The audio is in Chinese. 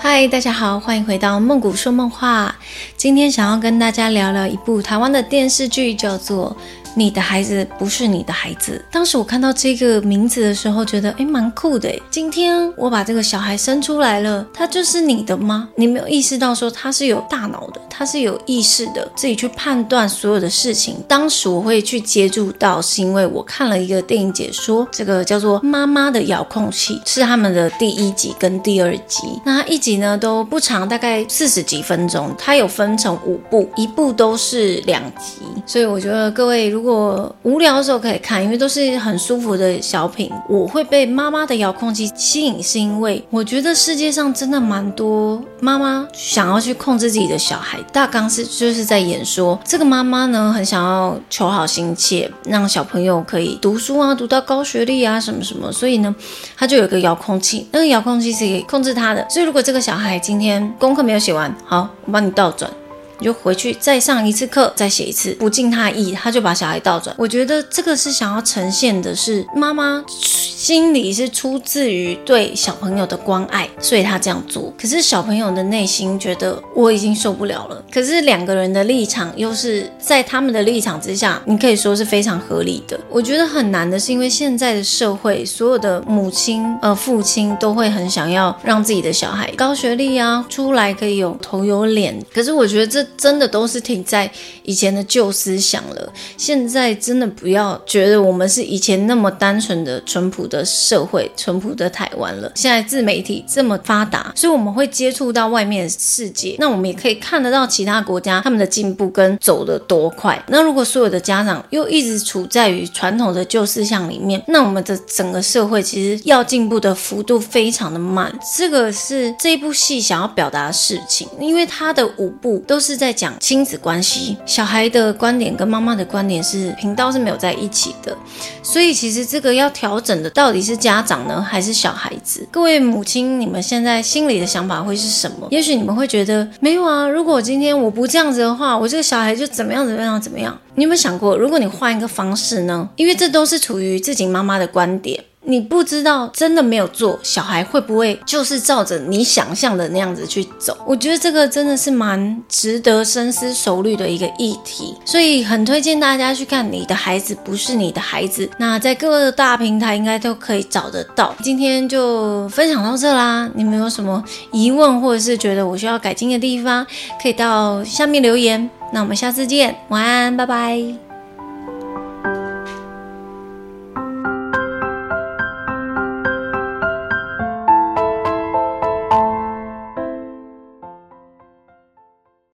嗨，大家好，欢迎回到梦谷说梦话。今天想要跟大家聊聊一部台湾的电视剧，叫做。你的孩子不是你的孩子。当时我看到这个名字的时候，觉得诶蛮酷的诶。今天我把这个小孩生出来了，他就是你的吗？你没有意识到说他是有大脑的，他是有意识的，自己去判断所有的事情。当时我会去接触到，是因为我看了一个电影解说，这个叫做《妈妈的遥控器》，是他们的第一集跟第二集。那一集呢都不长，大概四十几分钟。它有分成五部，一部都是两集，所以我觉得各位如果无聊的时候可以看，因为都是很舒服的小品。我会被妈妈的遥控器吸引，是因为我觉得世界上真的蛮多妈妈想要去控制自己的小孩。大纲是就是在演说，这个妈妈呢很想要求好心切，让小朋友可以读书啊，读到高学历啊什么什么。所以呢，她就有一个遥控器，那个遥控器是可以控制她的。所以如果这个小孩今天功课没有写完，好，我帮你倒转。你就回去再上一次课，再写一次，不尽他意，他就把小孩倒转。我觉得这个是想要呈现的是妈妈心里是出自于对小朋友的关爱，所以他这样做。可是小朋友的内心觉得我已经受不了了。可是两个人的立场又是在他们的立场之下，你可以说是非常合理的。我觉得很难的是因为现在的社会，所有的母亲呃父亲都会很想要让自己的小孩高学历啊，出来可以有头有脸。可是我觉得这。真的都是停在以前的旧思想了。现在真的不要觉得我们是以前那么单纯的淳朴的社会、淳朴的台湾了。现在自媒体这么发达，所以我们会接触到外面的世界。那我们也可以看得到其他国家他们的进步跟走得多快。那如果所有的家长又一直处在于传统的旧思想里面，那我们的整个社会其实要进步的幅度非常的慢。这个是这一部戏想要表达的事情，因为它的五部都是。在讲亲子关系，小孩的观点跟妈妈的观点是频道是没有在一起的，所以其实这个要调整的到底是家长呢，还是小孩子？各位母亲，你们现在心里的想法会是什么？也许你们会觉得没有啊，如果今天我不这样子的话，我这个小孩就怎么样怎么样怎么样？你有没有想过，如果你换一个方式呢？因为这都是处于自己妈妈的观点。你不知道真的没有做，小孩会不会就是照着你想象的那样子去走？我觉得这个真的是蛮值得深思熟虑的一个议题，所以很推荐大家去看《你的孩子不是你的孩子》。那在各个大平台应该都可以找得到。今天就分享到这啦，你们有什么疑问或者是觉得我需要改进的地方，可以到下面留言。那我们下次见，晚安，拜拜。